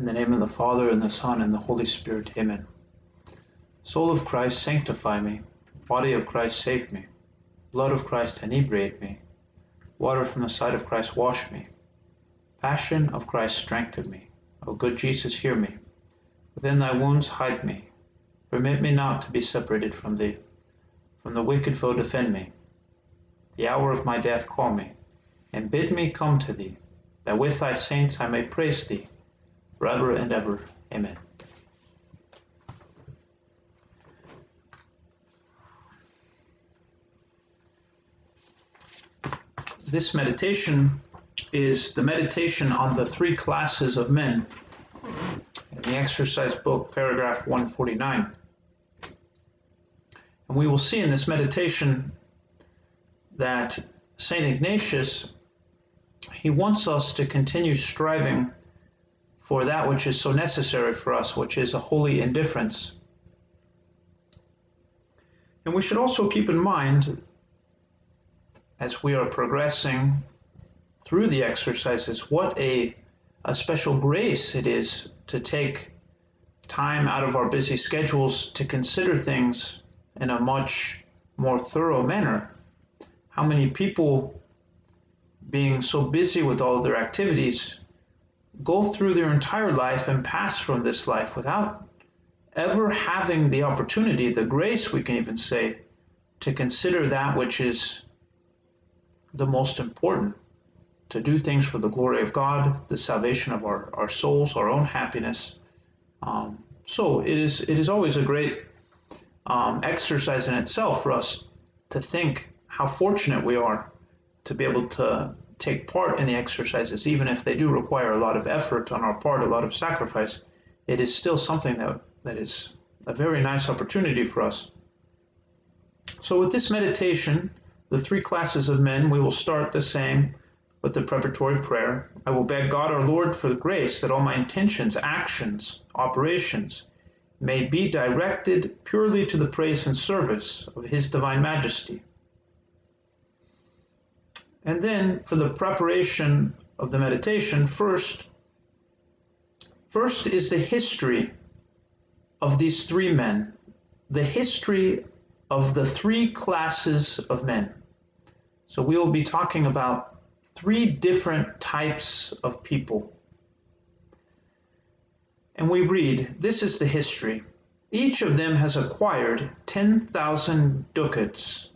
In the name of the Father, and the Son, and the Holy Spirit. Amen. Soul of Christ, sanctify me. Body of Christ, save me. Blood of Christ, inebriate me. Water from the side of Christ, wash me. Passion of Christ, strengthen me. O good Jesus, hear me. Within thy wounds, hide me. Permit me not to be separated from thee. From the wicked foe, defend me. The hour of my death, call me, and bid me come to thee, that with thy saints I may praise thee forever and ever. Amen. This meditation is the meditation on the three classes of men in the exercise book, paragraph 149. And we will see in this meditation that St. Ignatius, he wants us to continue striving for that which is so necessary for us, which is a holy indifference. And we should also keep in mind, as we are progressing through the exercises, what a, a special grace it is to take time out of our busy schedules to consider things in a much more thorough manner. How many people, being so busy with all their activities, go through their entire life and pass from this life without ever having the opportunity, the grace, we can even say, to consider that which is the most important to do things for the glory of God, the salvation of our, our souls, our own happiness. Um, so it is it is always a great um, exercise in itself for us to think how fortunate we are to be able to take part in the exercises, even if they do require a lot of effort on our part, a lot of sacrifice, it is still something that, that is a very nice opportunity for us. So, with this meditation, the three classes of men, we will start the same with the preparatory prayer. I will beg God our Lord for the grace that all my intentions, actions, operations may be directed purely to the praise and service of His Divine Majesty and then for the preparation of the meditation, first, first is the history of these three men, the history of the three classes of men. So we will be talking about three different types of people. And we read, this is the history. Each of them has acquired 10,000 ducats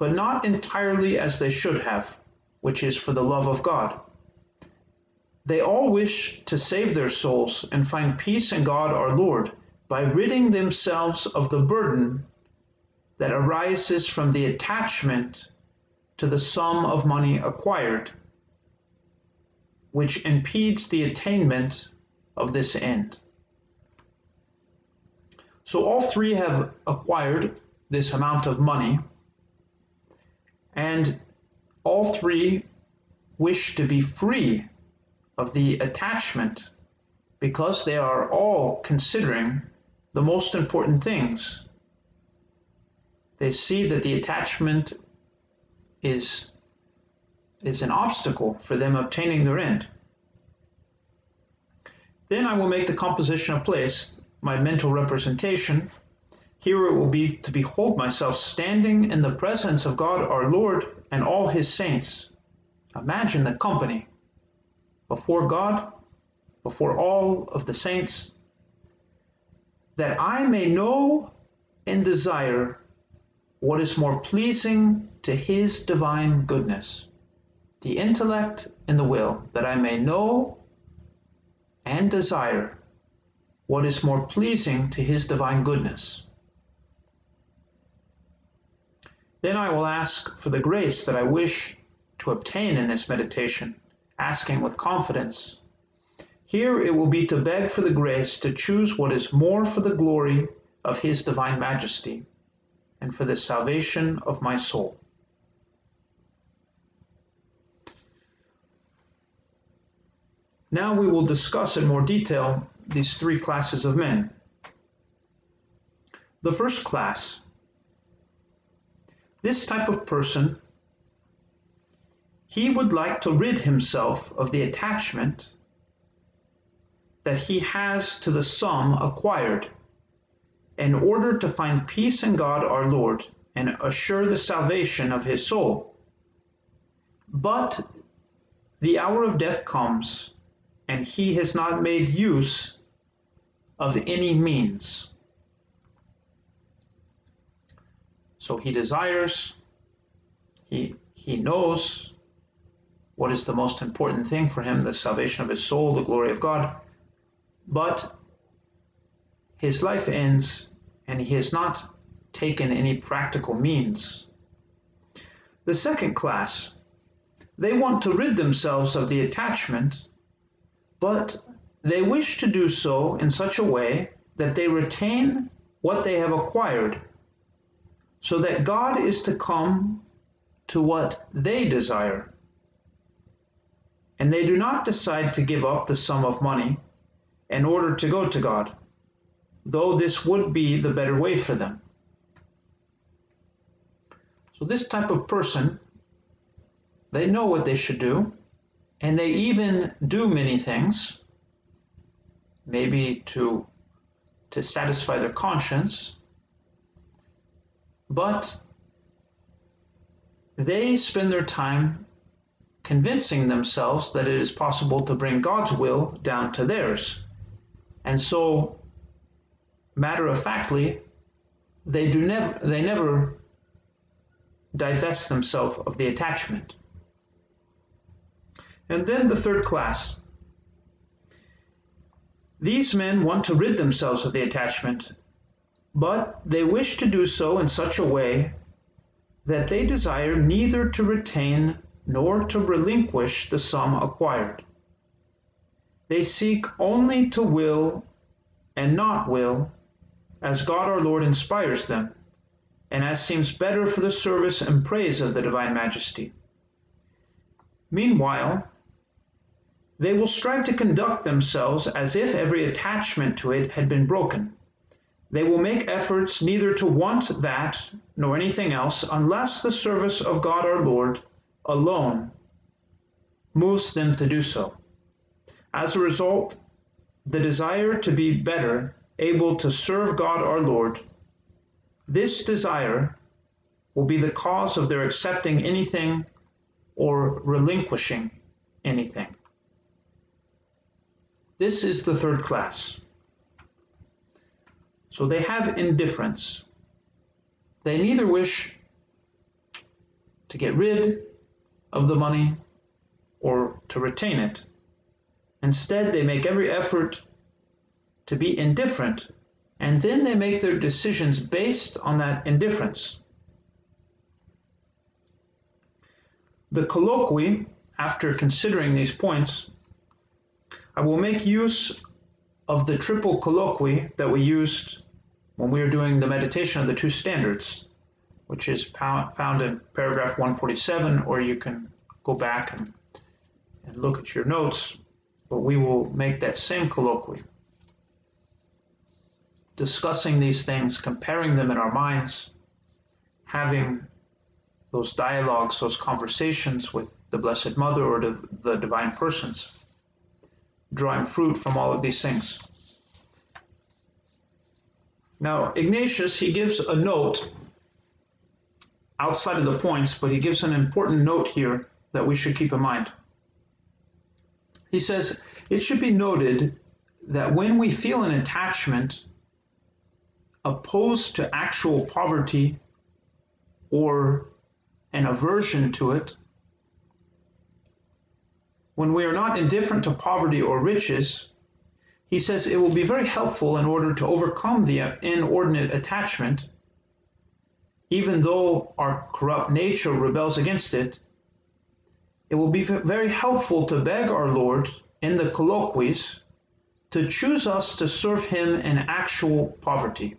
but not entirely as they should have, which is for the love of God. They all wish to save their souls and find peace in God our Lord by ridding themselves of the burden that arises from the attachment to the sum of money acquired, which impedes the attainment of this end. So all three have acquired this amount of money and all three wish to be free of the attachment because they are all considering the most important things. They see that the attachment is, is an obstacle for them obtaining their end. Then I will make the composition of place my mental representation here it will be to behold myself standing in the presence of God our Lord and all his saints. Imagine the company before God, before all of the saints, that I may know and desire what is more pleasing to his divine goodness, the intellect and the will, that I may know and desire what is more pleasing to his divine goodness. Then I will ask for the grace that I wish to obtain in this meditation, asking with confidence. Here it will be to beg for the grace to choose what is more for the glory of His Divine Majesty and for the salvation of my soul. Now we will discuss in more detail these three classes of men. The first class this type of person, he would like to rid himself of the attachment that he has to the sum acquired, in order to find peace in God our Lord and assure the salvation of his soul. But the hour of death comes, and he has not made use of any means. So he desires, he, he knows what is the most important thing for him the salvation of his soul, the glory of God. But his life ends, and he has not taken any practical means. The second class, they want to rid themselves of the attachment, but they wish to do so in such a way that they retain what they have acquired, so that God is to come to what they desire. And they do not decide to give up the sum of money in order to go to God, though this would be the better way for them. So, this type of person, they know what they should do, and they even do many things, maybe to, to satisfy their conscience, but they spend their time convincing themselves that it is possible to bring God's will down to theirs. And so, matter of factly, they do never they never divest themselves of the attachment. And then the third class. These men want to rid themselves of the attachment, but they wish to do so in such a way that they desire neither to retain nor to relinquish the sum acquired. They seek only to will and not will as God our Lord inspires them, and as seems better for the service and praise of the Divine Majesty. Meanwhile, they will strive to conduct themselves as if every attachment to it had been broken. They will make efforts neither to want that nor anything else unless the service of God our Lord alone moves them to do so. As a result, the desire to be better able to serve God our Lord, this desire will be the cause of their accepting anything or relinquishing anything. This is the third class. So they have indifference. They neither wish to get rid of the money or to retain it. Instead, they make every effort to be indifferent, and then they make their decisions based on that indifference. The colloquy, after considering these points, I will make use of the triple colloquy that we used when we were doing the meditation of the two standards, which is found in paragraph 147, or you can go back and, and look at your notes, but we will make that same colloquy. Discussing these things, comparing them in our minds, having those dialogues, those conversations with the Blessed Mother or the, the divine persons drawing fruit from all of these things. Now, Ignatius, he gives a note outside of the points, but he gives an important note here that we should keep in mind. He says, It should be noted that when we feel an attachment opposed to actual poverty or an aversion to it, when we are not indifferent to poverty or riches, he says it will be very helpful in order to overcome the inordinate attachment, even though our corrupt nature rebels against it. It will be very helpful to beg our Lord in the colloquies to choose us to serve Him in actual poverty.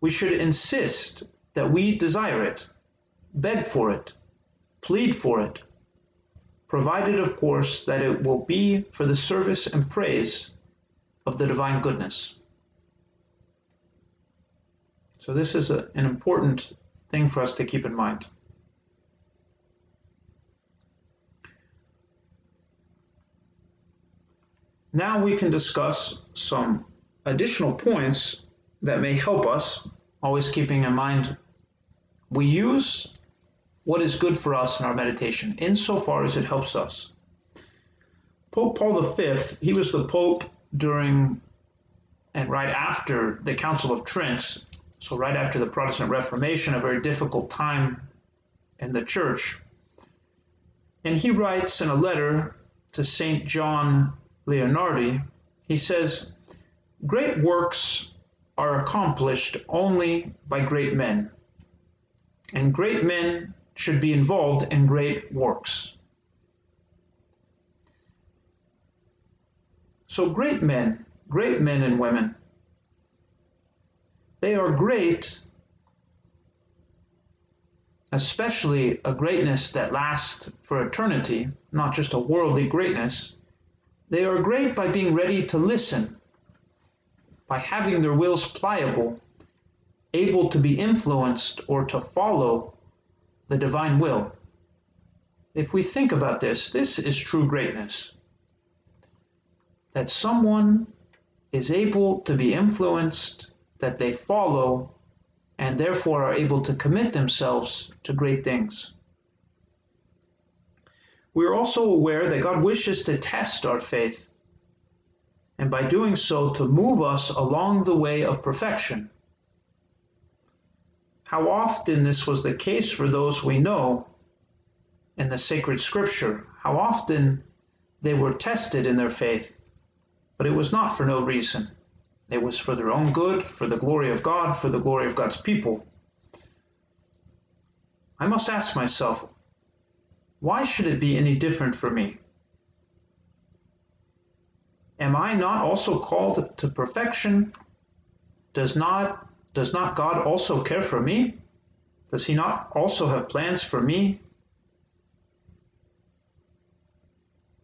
We should insist that we desire it, beg for it, plead for it, provided, of course, that it will be for the service and praise of the divine goodness. So, this is a, an important thing for us to keep in mind. now we can discuss some additional points that may help us, always keeping in mind we use what is good for us in our meditation, insofar as it helps us. Pope Paul V, he was the Pope during and right after the Council of Trent, so right after the Protestant Reformation, a very difficult time in the church. And he writes in a letter to St. John Leonardi, he says, Great works are accomplished only by great men, and great men should be involved in great works. So, great men, great men and women, they are great, especially a greatness that lasts for eternity, not just a worldly greatness. They are great by being ready to listen, by having their wills pliable, able to be influenced or to follow the divine will. If we think about this, this is true greatness. That someone is able to be influenced, that they follow, and therefore are able to commit themselves to great things. We are also aware that God wishes to test our faith, and by doing so, to move us along the way of perfection how often this was the case for those we know in the sacred scripture, how often they were tested in their faith, but it was not for no reason. It was for their own good, for the glory of God, for the glory of God's people. I must ask myself, why should it be any different for me? Am I not also called to perfection? Does not does not God also care for me? Does He not also have plans for me?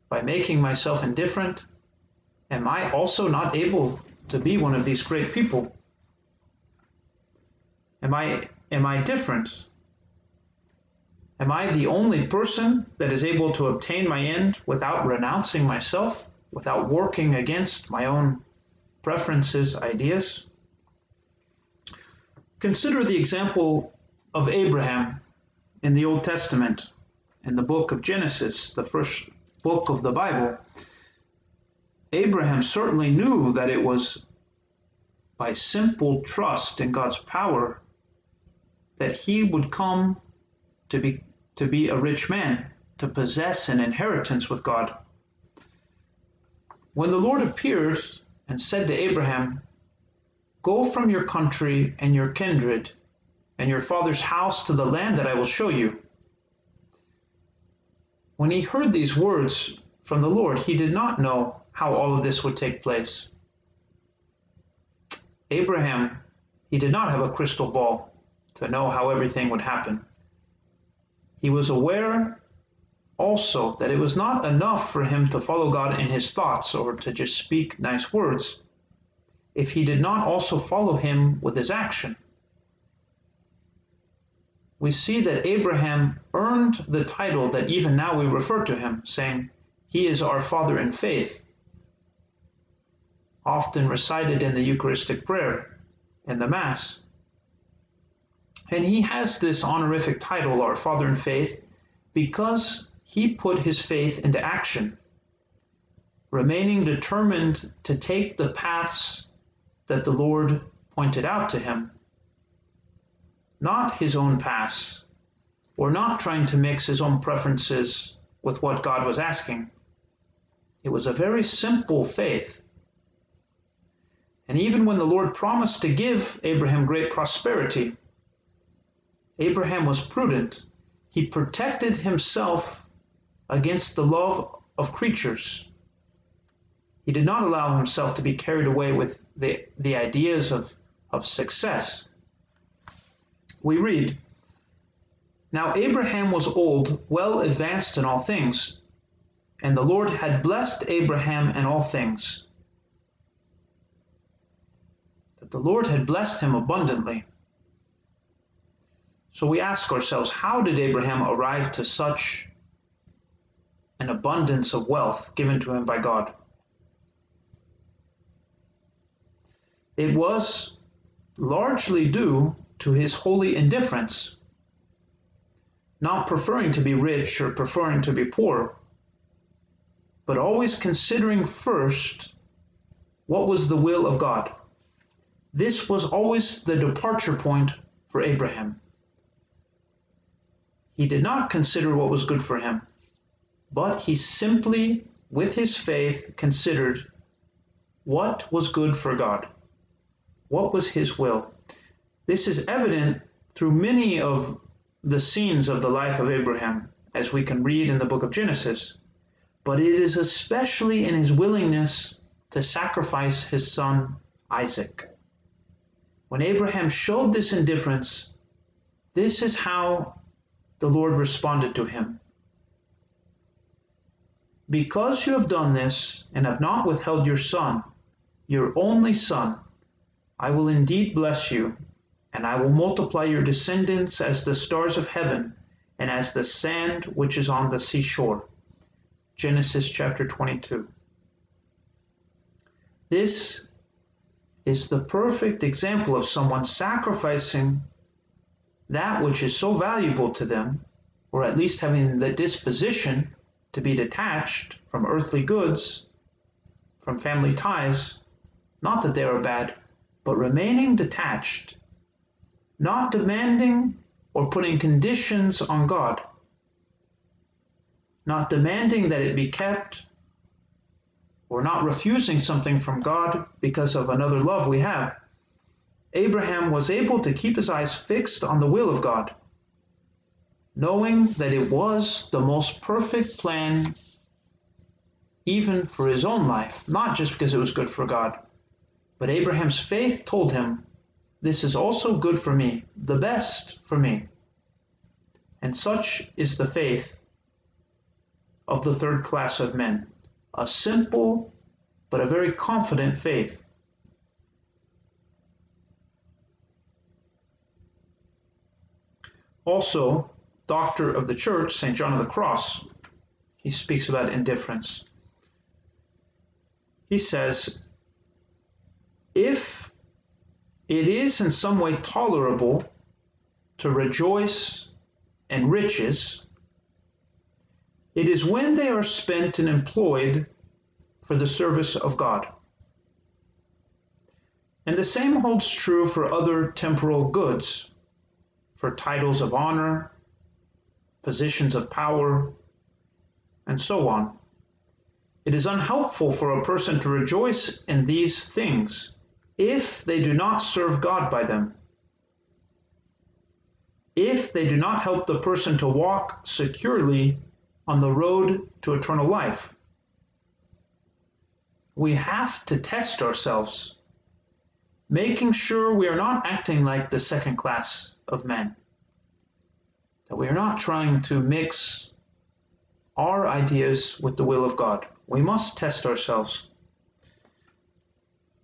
By making myself indifferent, am I also not able to be one of these great people? Am I, am I different? Am I the only person that is able to obtain my end without renouncing myself, without working against my own preferences, ideas? Consider the example of Abraham in the Old Testament, in the book of Genesis, the first book of the Bible. Abraham certainly knew that it was by simple trust in God's power that he would come to be to be a rich man, to possess an inheritance with God. When the Lord appeared and said to Abraham, Go from your country and your kindred and your father's house to the land that I will show you. When he heard these words from the Lord, he did not know how all of this would take place. Abraham, he did not have a crystal ball to know how everything would happen. He was aware also that it was not enough for him to follow God in his thoughts or to just speak nice words if he did not also follow him with his action. We see that Abraham earned the title that even now we refer to him, saying, He is our father in faith, often recited in the Eucharistic prayer in the Mass. And he has this honorific title, our father in faith, because he put his faith into action, remaining determined to take the paths that the Lord pointed out to him. Not his own paths, or not trying to mix his own preferences with what God was asking. It was a very simple faith. And even when the Lord promised to give Abraham great prosperity, Abraham was prudent. He protected himself against the love of creatures. He did not allow himself to be carried away with the, the ideas of, of success. We read, Now Abraham was old, well advanced in all things, and the Lord had blessed Abraham in all things. That the Lord had blessed him abundantly. So we ask ourselves, how did Abraham arrive to such an abundance of wealth given to him by God? It was largely due to his holy indifference, not preferring to be rich or preferring to be poor, but always considering first what was the will of God. This was always the departure point for Abraham. He did not consider what was good for him, but he simply, with his faith, considered what was good for God, what was his will. This is evident through many of the scenes of the life of Abraham, as we can read in the book of Genesis, but it is especially in his willingness to sacrifice his son Isaac. When Abraham showed this indifference, this is how the Lord responded to him. Because you have done this and have not withheld your son, your only son, I will indeed bless you, and I will multiply your descendants as the stars of heaven and as the sand which is on the seashore. Genesis chapter 22. This is the perfect example of someone sacrificing that which is so valuable to them, or at least having the disposition to be detached from earthly goods, from family ties, not that they are bad, but remaining detached, not demanding or putting conditions on God, not demanding that it be kept, or not refusing something from God because of another love we have. Abraham was able to keep his eyes fixed on the will of God, knowing that it was the most perfect plan even for his own life, not just because it was good for God. But Abraham's faith told him, This is also good for me, the best for me. And such is the faith of the third class of men a simple but a very confident faith. Also, doctor of the church, St. John of the Cross, he speaks about indifference. He says, if it is in some way tolerable to rejoice in riches, it is when they are spent and employed for the service of God. And the same holds true for other temporal goods, for titles of honor, positions of power, and so on. It is unhelpful for a person to rejoice in these things if they do not serve God by them. If they do not help the person to walk securely on the road to eternal life. We have to test ourselves, making sure we are not acting like the second class of men, that we are not trying to mix our ideas with the will of God. We must test ourselves.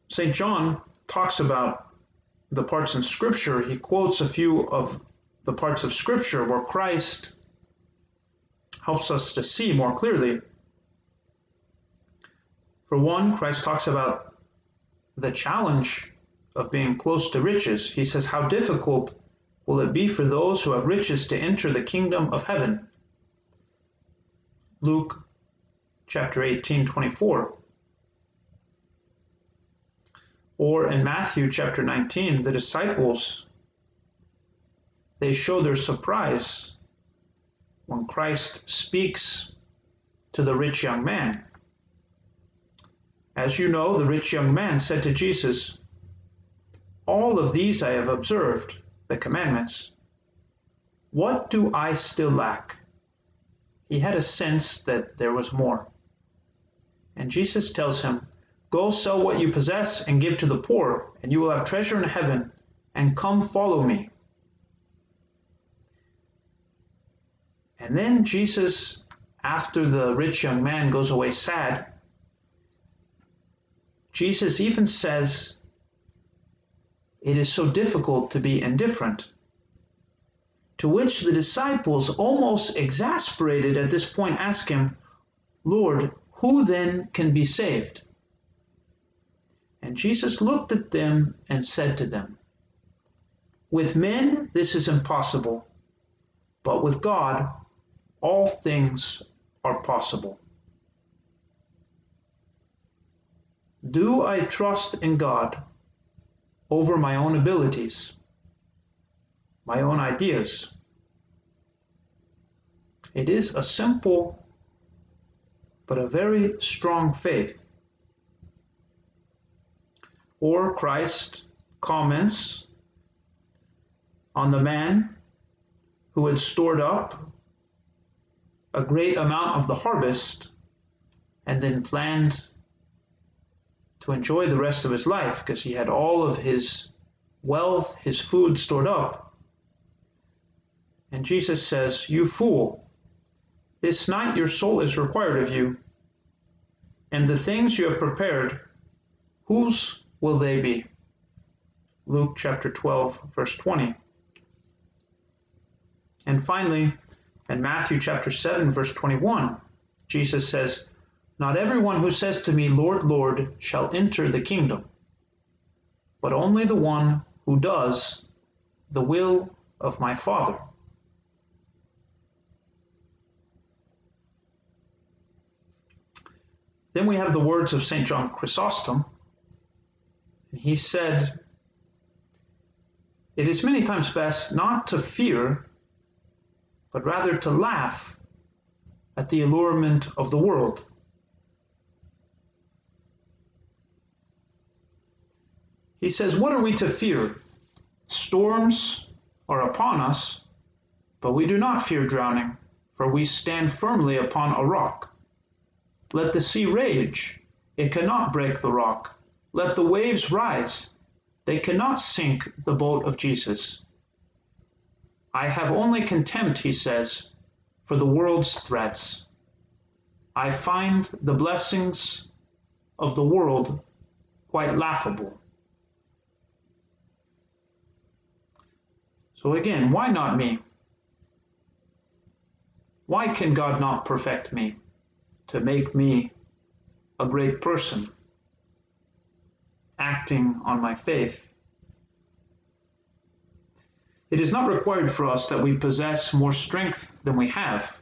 St. John talks about the parts in Scripture, he quotes a few of the parts of Scripture where Christ helps us to see more clearly. For one, Christ talks about the challenge of being close to riches. He says, How difficult will it be for those who have riches to enter the kingdom of heaven? Luke chapter 18, 24. Or in Matthew chapter 19, the disciples they show their surprise when Christ speaks to the rich young man. As you know, the rich young man said to Jesus, All of these I have observed, the commandments. What do I still lack? He had a sense that there was more. And Jesus tells him, Go sell what you possess and give to the poor, and you will have treasure in heaven, and come follow me. And then Jesus, after the rich young man goes away sad, Jesus even says, It is so difficult to be indifferent. To which the disciples, almost exasperated at this point, ask him, Lord, who then can be saved? And Jesus looked at them and said to them, With men this is impossible, but with God all things are possible. Do I trust in God over my own abilities, my own ideas? It is a simple but a very strong faith. Or Christ comments on the man who had stored up a great amount of the harvest and then planned to enjoy the rest of his life because he had all of his wealth, his food stored up. And Jesus says, You fool, this night your soul is required of you, and the things you have prepared, whose will they be? Luke chapter 12, verse 20. And finally, in Matthew chapter 7, verse 21, Jesus says, Not everyone who says to me, Lord, Lord, shall enter the kingdom, but only the one who does the will of my Father. Then we have the words of St. John Chrysostom. He said, It is many times best not to fear but rather to laugh at the allurement of the world. He says, What are we to fear? Storms are upon us, but we do not fear drowning, for we stand firmly upon a rock. Let the sea rage, it cannot break the rock. Let the waves rise, they cannot sink the boat of Jesus. I have only contempt, he says, for the world's threats. I find the blessings of the world quite laughable. So again, why not me? Why can God not perfect me to make me a great person, acting on my faith? It is not required for us that we possess more strength than we have.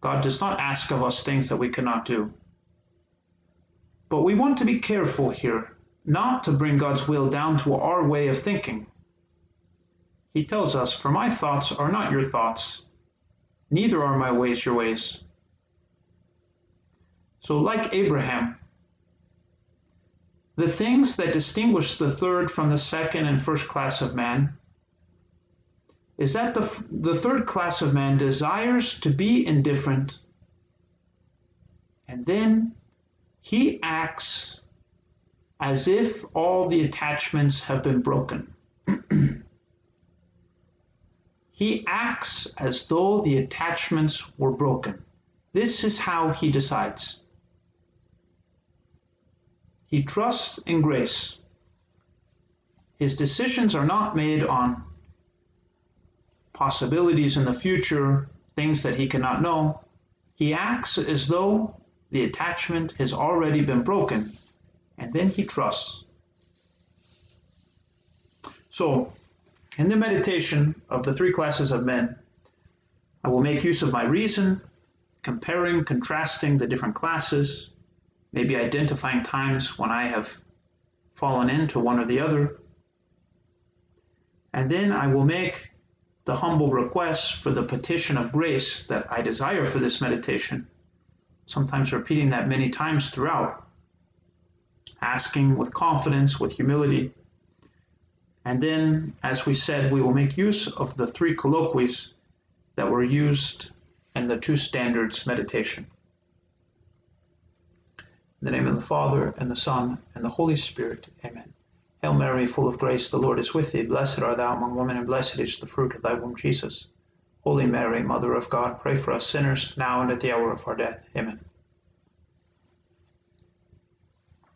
God does not ask of us things that we cannot do. But we want to be careful here not to bring God's will down to our way of thinking. He tells us, For my thoughts are not your thoughts, neither are my ways your ways. So, like Abraham, the things that distinguish the third from the second and first class of man is that the, the third class of man desires to be indifferent and then he acts as if all the attachments have been broken. he acts as though the attachments were broken. This is how he decides. He trusts in grace. His decisions are not made on possibilities in the future, things that he cannot know, he acts as though the attachment has already been broken, and then he trusts. So, in the meditation of the three classes of men, I will make use of my reason, comparing, contrasting the different classes, maybe identifying times when I have fallen into one or the other. And then I will make the humble request for the petition of grace that I desire for this meditation, sometimes repeating that many times throughout, asking with confidence, with humility. And then, as we said, we will make use of the three colloquies that were used in the two standards meditation. In the name of the Father, and the Son, and the Holy Spirit, amen. Hail Mary, full of grace, the Lord is with thee. Blessed art thou among women, and blessed is the fruit of thy womb, Jesus. Holy Mary, Mother of God, pray for us sinners, now and at the hour of our death. Amen.